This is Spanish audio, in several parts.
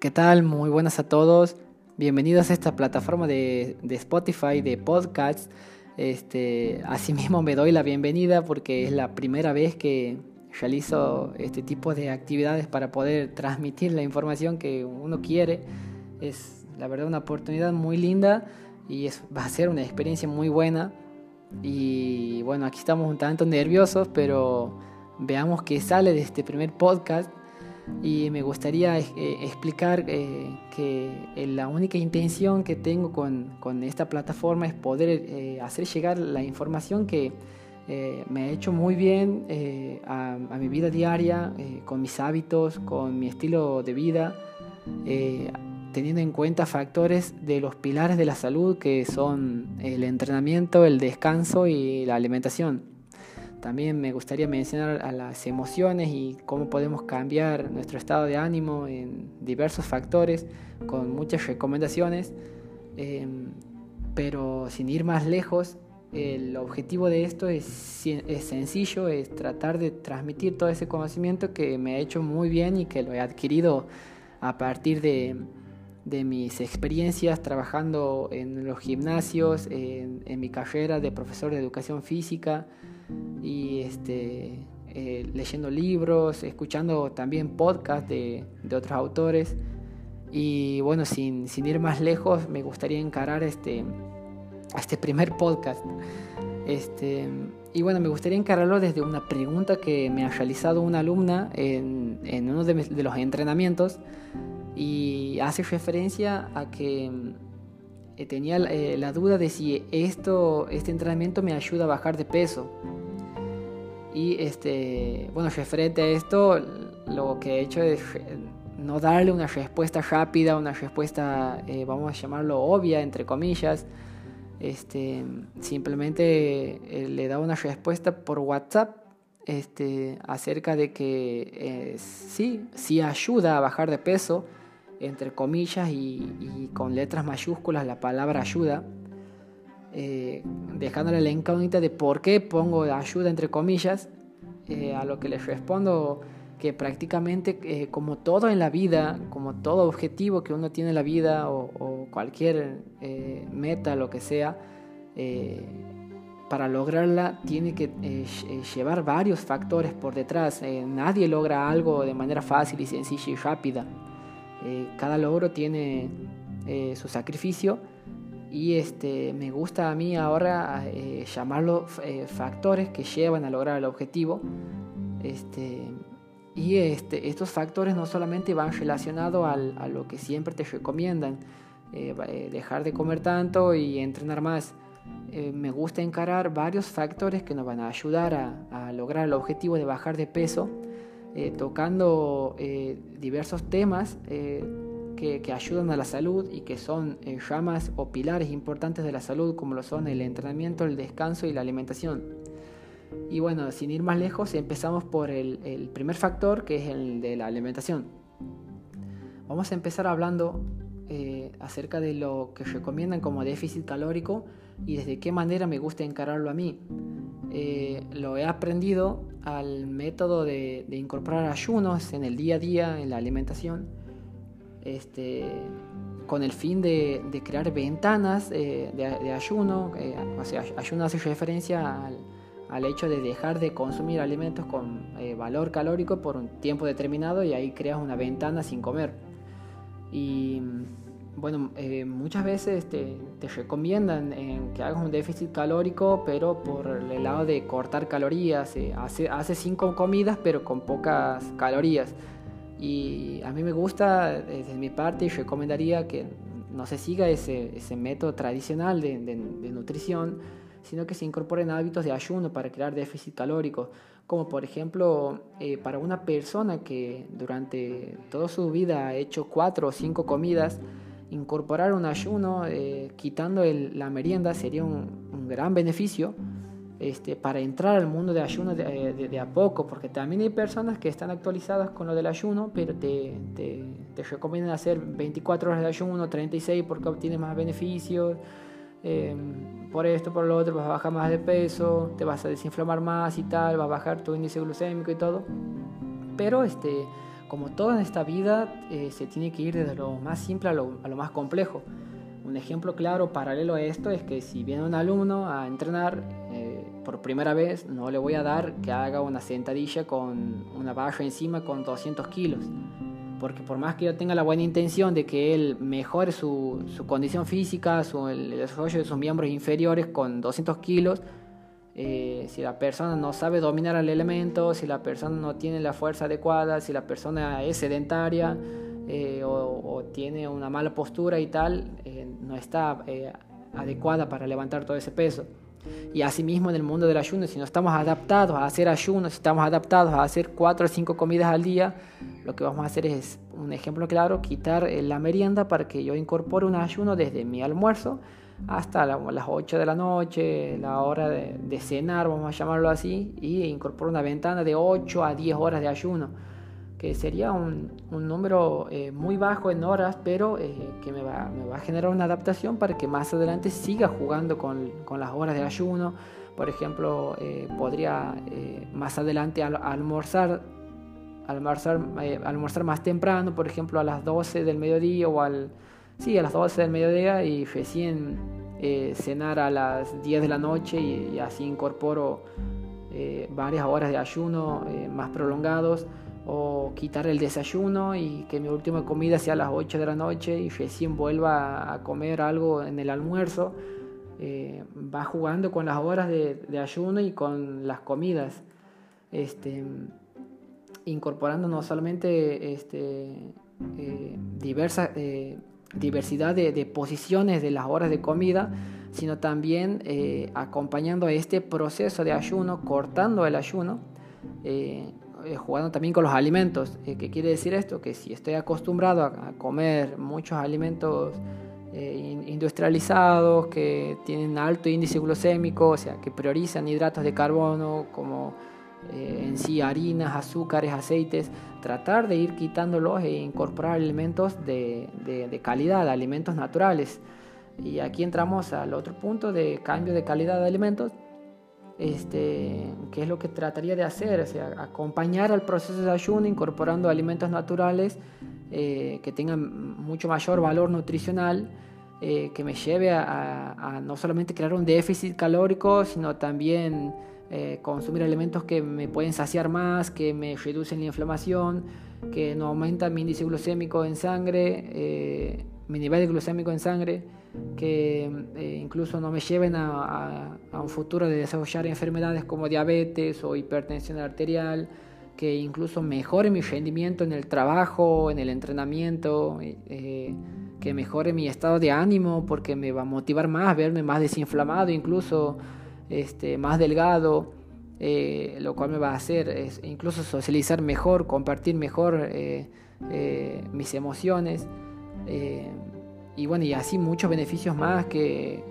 ¿Qué tal? Muy buenas a todos. Bienvenidos a esta plataforma de, Spotify, de podcasts. Este, asimismo me doy la bienvenida porque es la primera vez que realizo este tipo de actividades para poder transmitir la información que uno quiere. Es la verdad una oportunidad muy linda y va a ser una experiencia muy buena. Y bueno, aquí estamos un tanto nerviosos, pero veamos qué sale de este primer podcast y me gustaría eh, explicar eh, que eh, la única intención que tengo con, con esta plataforma es poder hacer llegar la información que me ha hecho muy bien a, a, mi vida diaria, con mis hábitos, con mi estilo de vida, teniendo en cuenta factores de los pilares de la salud que son el entrenamiento, el descanso y la alimentación. También me gustaría mencionar a las emociones y cómo podemos cambiar nuestro estado de ánimo en diversos factores con muchas recomendaciones. Em, pero sin ir más lejos, el objetivo de esto es, es, sencillo, es tratar de transmitir todo ese conocimiento que me ha hecho muy bien y que lo he adquirido a partir de, de mis experiencias trabajando en los gimnasios, en, en mi carrera de profesor de educación física, y este, eh, leyendo libros, escuchando también podcasts de, de, otros autores. Y bueno, sin, sin, ir más lejos, me gustaría encarar este, este primer podcast. Este, y bueno, me gustaría encararlo desde una pregunta que me ha realizado una alumna en, en uno de, de, los entrenamientos y hace referencia a que eh, tenía eh, la duda de si esto, este entrenamiento me ayuda a bajar de peso. Y este, bueno, referente a esto, lo que he hecho es no darle una respuesta rápida, una respuesta, eh, vamos a llamarlo obvia, entre comillas. Este, simplemente eh, le da una respuesta por WhatsApp este, acerca de que eh, sí, sí ayuda a bajar de peso, entre comillas y, y con letras mayúsculas la palabra ayuda eh, dejándole la incógnita de por qué pongo ayuda entre comillas, eh, a lo que les respondo que prácticamente eh, como todo en la vida, como todo objetivo que uno tiene en la vida o, cualquier meta, lo que sea, para lograrla tiene que llevar varios factores por detrás. nadie logra algo de manera fácil y sencilla y rápida. cada logro tiene su sacrificio y este, me gusta a mí ahora eh, llamarlo eh, factores que llevan a lograr el objetivo. Este, y este, estos factores no solamente van relacionados a lo que siempre te recomiendan, eh, eh dejar de comer tanto y entrenar más. me gusta encarar varios factores que nos van a ayudar a lograr el objetivo de bajar de peso, tocando diversos temas que, ayudan a la salud y que son eh, ramas o pilares importantes de la salud como lo son el entrenamiento, el descanso y la alimentación. Y bueno, sin ir más lejos, empezamos por el, primer factor que es el de la alimentación. Vamos a empezar hablando eh, acerca de lo que recomiendan como déficit calórico y desde qué manera me gusta encararlo a mí. Eh, lo he aprendido al método de, de, incorporar ayunos en el día a día en la alimentación este, con el fin de, crear ventanas eh, de, ayuno. o sea, ayuno hace referencia al, hecho de dejar de consumir alimentos con eh, valor calórico por un tiempo determinado y ahí creas una ventana sin comer. Y bueno, eh, muchas veces te, recomiendan que hagas un déficit calórico, pero por el lado de cortar calorías. hace, hace cinco comidas, pero con pocas calorías. Y a mí me gusta, desde mi parte, y recomendaría que no se siga ese, ese método tradicional de, de, nutrición, sino que se incorporen hábitos de ayuno para crear déficit calórico, como por ejemplo eh, para una persona que durante toda su vida ha hecho cuatro o cinco comidas, incorporar un ayuno eh, quitando el, la merienda sería un, un gran beneficio este, para entrar al mundo de ayuno de, de, a poco, porque también hay personas que están actualizadas con lo del ayuno, pero te, te, te recomiendan hacer 24 horas de ayuno, 36 porque obtienes más beneficios, eh, por esto, por lo otro, vas a bajar más de peso, te vas a desinflamar más y tal, vas a bajar tu índice glucémico y todo. Pero este, como todo en esta vida, eh, se tiene que ir desde lo más simple a lo, más complejo. Un ejemplo claro paralelo a esto es que si viene un alumno a entrenar eh, por primera vez, no le voy a dar que haga una sentadilla con una barra encima con 200 kilos. Porque por más que yo tenga la buena intención de que él mejore su, su condición física, su, el desarrollo de sus miembros inferiores con 200 kilos, eh, si la persona no sabe dominar el elemento, si la persona no tiene la fuerza adecuada, si la persona es sedentaria eh, o, tiene una mala postura y tal, eh, no está adecuada para levantar todo ese peso. Y asimismo en el mundo del ayuno, si no estamos adaptados a hacer ayuno, si estamos adaptados a hacer cuatro o cinco comidas al día, lo que vamos a hacer es, un ejemplo claro, quitar la merienda para que yo incorpore un ayuno desde mi almuerzo hasta las 8 de la noche, la hora de, cenar, vamos a llamarlo así, y incorporo una ventana de 8 a 10 horas de ayuno, que sería un, un número eh, muy bajo en horas, pero eh, que me va, me va, a generar una adaptación para que más adelante siga jugando con, con las horas de ayuno. Por ejemplo, eh, podría más adelante almorzar almorzar, almorzar más temprano, por ejemplo a las 12 del mediodía o al, Sí, a las 12 del mediodía y recién eh, cenar a las 10 de la noche y, así incorporo eh, varias horas de ayuno eh, más prolongados o quitar el desayuno y que mi última comida sea a las 8 de la noche y recién vuelva a comer algo en el almuerzo. va jugando con las horas de, ayuno y con las comidas, este, incorporando no solamente este, diversas diversidad de, posiciones de las horas de comida, sino también eh, acompañando este proceso de ayuno, cortando el ayuno, eh, eh, jugando también con los alimentos. ¿Qué quiere decir esto? Que si estoy acostumbrado a, comer muchos alimentos industrializados, que tienen alto índice glucémico, o sea, que priorizan hidratos de carbono como eh, en sí harinas, azúcares, aceites, tratar de ir quitándolos e incorporar alimentos de, de, calidad, alimentos naturales. Y aquí entramos al otro punto de cambio de calidad de alimentos, este, que es lo que trataría de hacer, o sea, acompañar al proceso de ayuno incorporando alimentos naturales eh, que tengan mucho mayor valor nutricional, eh, que me lleve a, a, no solamente crear un déficit calórico, sino también eh, consumir alimentos que me pueden saciar más, que me reducen la inflamación, que no aumentan mi índice glucémico en sangre, mi nivel glucémico en sangre, que eh, incluso no me lleven a, un futuro de desarrollar enfermedades como diabetes o hipertensión arterial, que incluso mejore mi rendimiento en el trabajo, en el entrenamiento, que mejore mi estado de ánimo porque me va a motivar más, verme más desinflamado incluso este, más delgado, eh, lo cual me va a hacer es incluso socializar mejor, compartir mejor eh, eh, mis emociones y bueno, y así muchos beneficios más que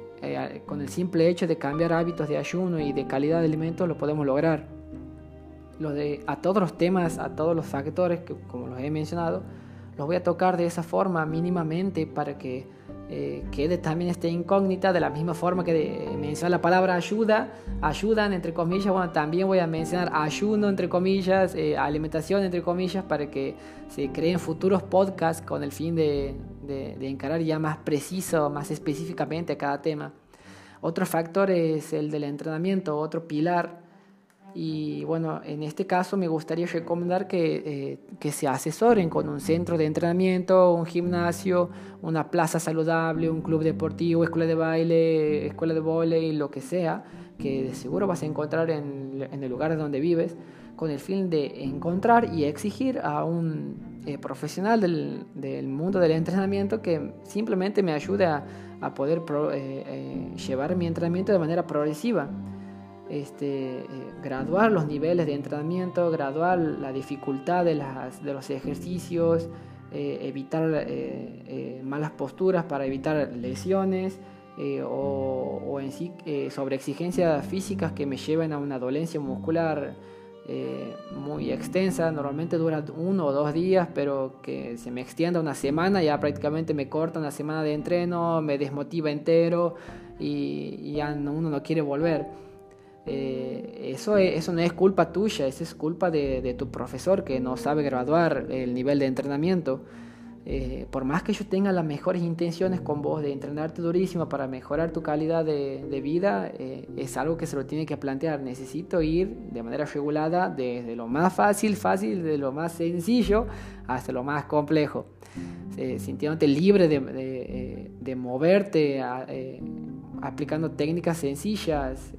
con el simple hecho de cambiar hábitos de ayuno y de calidad de alimentos lo podemos lograr. Lo de, a todos los temas, a todos los factores que como los he mencionado, los voy a tocar de esa forma mínimamente para que eh, quede también esta incógnita de la misma forma que menciona la palabra ayuda, ayudan entre comillas, bueno, también voy a mencionar ayuno entre comillas, eh, alimentación entre comillas, para que se creen futuros podcasts con el fin de, de encarar ya más preciso, más específicamente cada tema. Otro factor es el del entrenamiento, otro pilar y bueno, en este caso me gustaría recomendar que, eh, se asesoren con un centro de entrenamiento, un gimnasio, una plaza saludable, un club deportivo, escuela de baile, escuela de volei, lo que sea, que de seguro vas a encontrar en, el lugar donde vives, con el fin de encontrar y exigir a un eh, profesional del, mundo del entrenamiento que simplemente me ayude a, poder eh, llevar mi entrenamiento de manera progresiva este, eh, graduar los niveles de entrenamiento, graduar la dificultad de, las, los ejercicios, eh, evitar eh, malas posturas para evitar lesiones o, o, en sí sobre exigencias físicas que me lleven a una dolencia muscular muy extensa, normalmente dura uno o dos días, pero que se me extienda una semana, ya prácticamente me corta una semana de entreno, me desmotiva entero y ya uno no quiere volver. Eh, eso, eso no es culpa tuya, eso es culpa de, tu profesor que no sabe graduar el nivel de entrenamiento. Eh, por más que yo tenga las mejores intenciones con vos de entrenarte durísimo para mejorar tu calidad de, vida, eh, es algo que se lo tiene que plantear. Necesito ir de manera regulada desde lo más fácil, fácil, de lo más sencillo hasta lo más complejo. sintiéndote libre de moverte, aplicando técnicas sencillas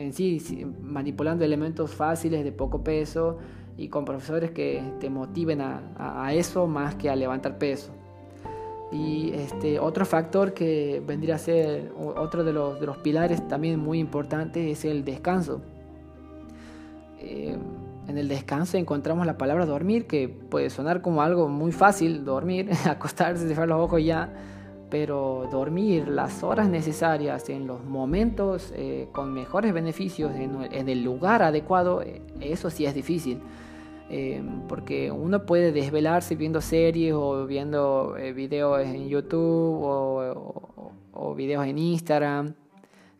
en sí, manipulando elementos fáciles de poco peso y con profesores que te motiven a, eso más que a levantar peso. Y este, otro factor que vendría a ser otro de los, pilares también muy importantes es el descanso. Eh, en el descanso encontramos la palabra dormir, que puede sonar como algo muy fácil, dormir, acostarse, cerrar los ojos ya, pero dormir las horas necesarias en los momentos eh, con mejores beneficios en, el lugar adecuado, eh, eso sí es difícil. Eh, porque uno puede desvelarse viendo series o viendo videos en YouTube o, o, videos en Instagram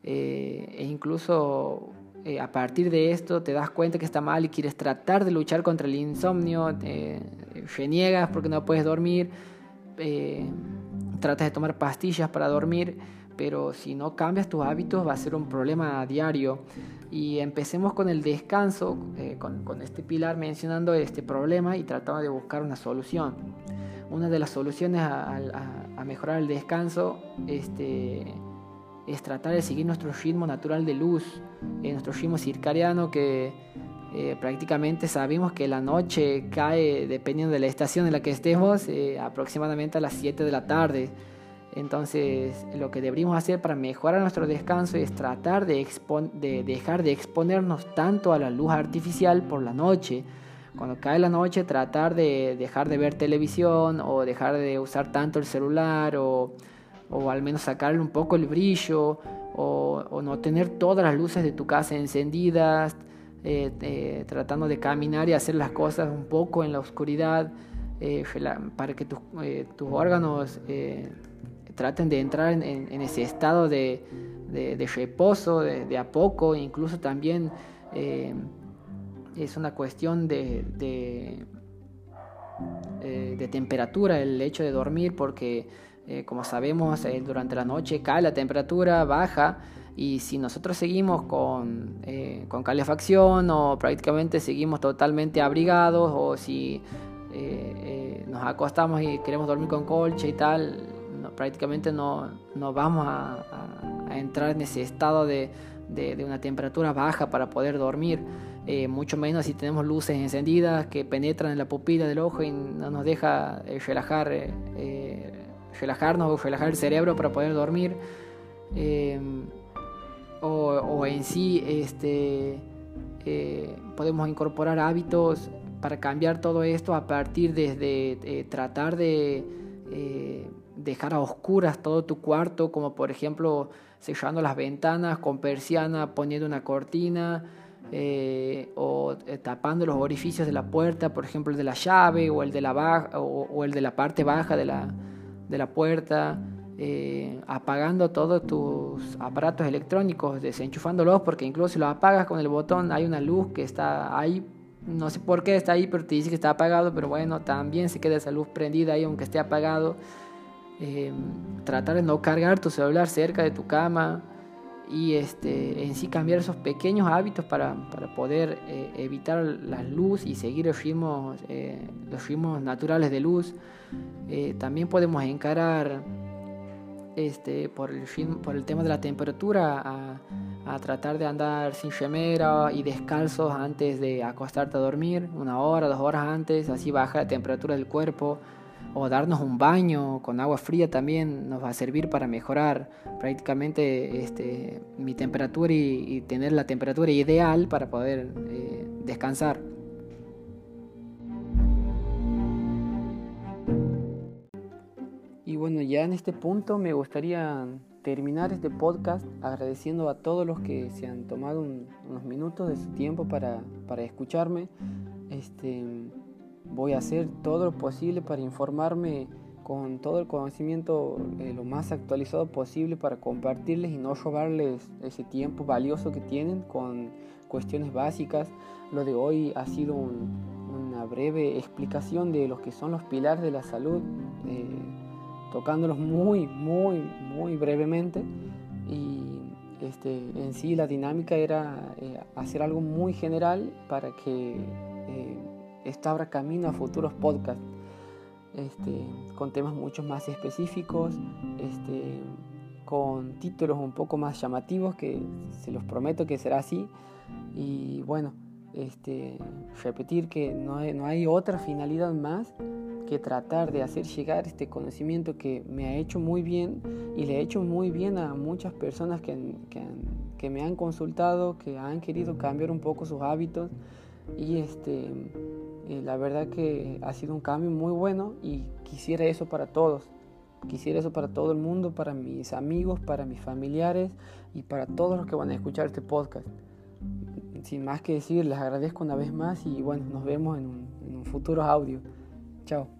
e incluso a partir de esto te das cuenta que está mal y quieres tratar de luchar contra el insomnio, te niegas porque no puedes dormir tratas de tomar pastillas para dormir, pero si no cambias tus hábitos va a ser un problema diario. Y empecemos con el descanso, eh, con, este pilar mencionando este problema y tratando de buscar una solución. Una de las soluciones a mejorar el descanso este, es tratar de seguir nuestro ritmo natural de luz, eh, nuestro ritmo circadiano que eh, prácticamente sabemos que la noche cae, dependiendo de la estación en la que estemos, eh, aproximadamente a las 7 de la tarde. Entonces, lo que deberíamos hacer para mejorar nuestro descanso es tratar de, de dejar de exponernos tanto a la luz artificial por la noche. Cuando cae la noche, tratar de dejar de ver televisión o dejar de usar tanto el celular o, al menos sacarle un poco el brillo o no tener todas las luces de tu casa encendidas eh, eh, tratando de caminar y hacer las cosas un poco en la oscuridad eh, para que tus, órganos traten de entrar en, ese estado de, reposo de, a poco, incluso también es una cuestión de, temperatura el hecho de dormir porque como sabemos durante la noche cae la temperatura, baja, y si nosotros seguimos con, eh, con calefacción o prácticamente seguimos totalmente abrigados o si eh, eh, nos acostamos y queremos dormir con colcha y tal, prácticamente no, no vamos a, entrar en ese estado de, de, una temperatura baja para poder dormir. mucho menos si tenemos luces encendidas que penetran en la pupila del ojo y no nos deja relajar, relajarnos o relajar el cerebro para poder dormir o, en sí este, eh, podemos incorporar hábitos para cambiar todo esto a partir de, eh, tratar de eh, dejar a oscuras todo tu cuarto, como por ejemplo cerrando las ventanas con persiana, poniendo una cortina o tapando los orificios de la puerta, por ejemplo el de la llave o el de la, baja, o, el de la parte baja de la, de la puerta. Eh, apagando todos tus aparatos electrónicos, desenchufándolos, porque incluso si los apagas con el botón hay una luz que está ahí, no sé por qué está ahí, pero te dice que está apagado, pero bueno, también se queda esa luz prendida ahí aunque esté apagado. Eh, tratar de no cargar tu celular cerca de tu cama y este, en sí cambiar esos pequeños hábitos para, para poder eh, evitar la luz y seguir los ritmos, los ritmos naturales de luz. también podemos encarar este, por, el tema de la temperatura, a, tratar de andar sin remera y descalzos antes de acostarte a dormir, una hora, dos horas antes, así baja la temperatura del cuerpo, o darnos un baño con agua fría también nos va a servir para mejorar prácticamente este, mi temperatura y, tener la temperatura ideal para poder eh, descansar. Bueno, ya en este punto me gustaría terminar este podcast agradeciendo a todos los que se han tomado unos minutos de su tiempo para, para escucharme. Este, voy a hacer todo lo posible para informarme con todo el conocimiento eh, lo más actualizado posible para compartirles y no robarles ese tiempo valioso que tienen con cuestiones básicas. Lo de hoy ha sido una breve explicación de los que son los pilares de la salud, eh, tocándolos muy, muy, muy brevemente. Y este, en sí la dinámica era eh, hacer algo muy general para que eh, abra camino a futuros podcasts. Este, con temas mucho más específicos, este, con títulos un poco más llamativos, que se los prometo que será así. Y bueno, este, repetir que no hay, no hay otra finalidad más que tratar de hacer llegar este conocimiento que me ha hecho muy bien y le ha hecho muy bien a muchas personas que, que, que me han consultado, que han querido cambiar un poco sus hábitos y este, eh, la verdad que ha sido un cambio muy bueno y quisiera eso para todos. Quisiera eso para todo el mundo, para mis amigos, para mis familiares y para todos los que van a escuchar este podcast sin más que decir, les agradezco una vez más y bueno, nos vemos en un, en un futuro audio. Chao.